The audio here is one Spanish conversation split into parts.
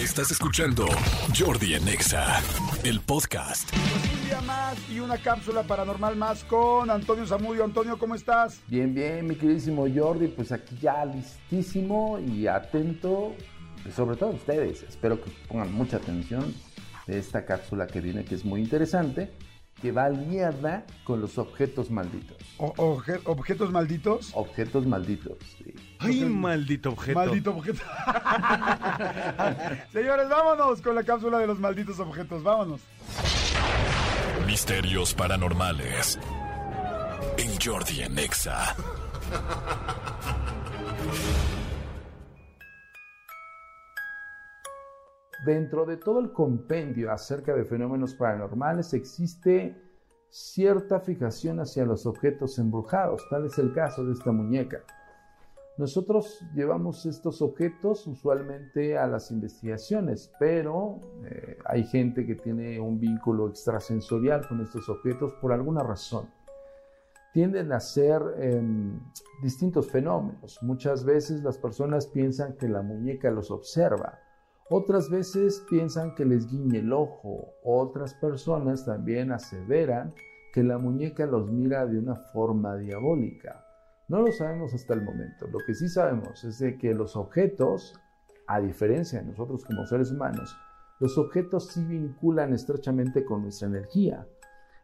Estás escuchando Jordi Anexa, el podcast. Un día más y una cápsula paranormal más con Antonio Zamudio. Antonio, ¿cómo estás? Bien, bien, mi queridísimo Jordi, pues aquí ya listísimo y atento, sobre todo ustedes. Espero que pongan mucha atención de esta cápsula que viene, que es muy interesante, que va aliada con los objetos malditos. O- oje- ¿Objetos malditos? Objetos malditos, sí. Ay, maldito objeto. Maldito objeto. Señores, vámonos con la cápsula de los malditos objetos. Vámonos. Misterios paranormales. En Jordi Anexa. Dentro de todo el compendio acerca de fenómenos paranormales existe cierta fijación hacia los objetos embrujados, tal es el caso de esta muñeca. Nosotros llevamos estos objetos usualmente a las investigaciones, pero eh, hay gente que tiene un vínculo extrasensorial con estos objetos por alguna razón. Tienden a ser em, distintos fenómenos. Muchas veces las personas piensan que la muñeca los observa, otras veces piensan que les guiñe el ojo, otras personas también aseveran que la muñeca los mira de una forma diabólica. No lo sabemos hasta el momento. Lo que sí sabemos es de que los objetos, a diferencia de nosotros como seres humanos, los objetos sí vinculan estrechamente con nuestra energía.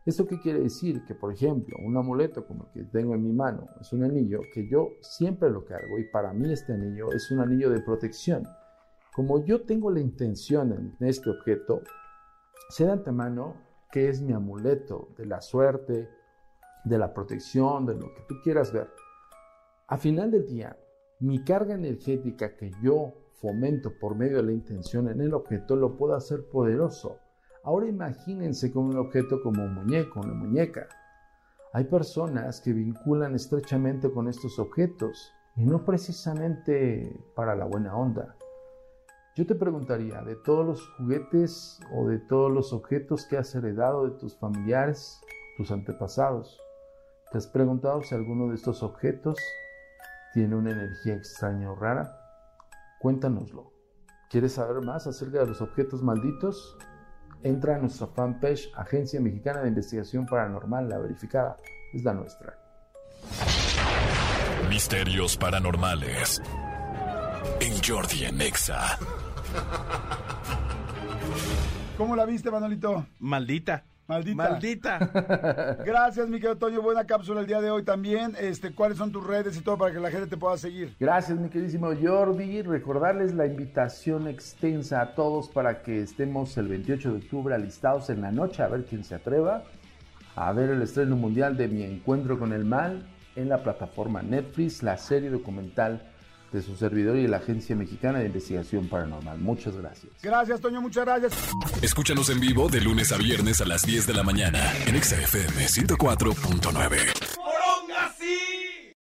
¿Esto qué quiere decir? Que, por ejemplo, un amuleto como el que tengo en mi mano es un anillo que yo siempre lo cargo y para mí este anillo es un anillo de protección. Como yo tengo la intención en este objeto, sé de antemano que es mi amuleto de la suerte, de la protección, de lo que tú quieras ver. A final del día, mi carga energética que yo fomento por medio de la intención en el objeto lo puedo hacer poderoso. Ahora imagínense con un objeto como un muñeco, una muñeca. Hay personas que vinculan estrechamente con estos objetos y no precisamente para la buena onda. Yo te preguntaría, de todos los juguetes o de todos los objetos que has heredado de tus familiares, tus antepasados, ¿te has preguntado si alguno de estos objetos tiene una energía extraña o rara? Cuéntanoslo. ¿Quieres saber más acerca de los objetos malditos? Entra a nuestra fanpage Agencia Mexicana de Investigación Paranormal, la verificada. Es la nuestra. Misterios paranormales. En Jordi Anexa. ¿Cómo la viste, Manolito? Maldita. Maldita. Maldita. Gracias, mi querido Toño. Buena cápsula el día de hoy también. Este, ¿Cuáles son tus redes y todo para que la gente te pueda seguir? Gracias, mi queridísimo Jordi. Recordarles la invitación extensa a todos para que estemos el 28 de octubre alistados en la noche a ver quién se atreva a ver el estreno mundial de Mi Encuentro con el Mal en la plataforma Netflix, la serie documental de su servidor y de la Agencia Mexicana de Investigación Paranormal. Muchas gracias. Gracias, Toño. Muchas gracias. Escúchanos en vivo de lunes a viernes a las 10 de la mañana en Exa FM 104.9.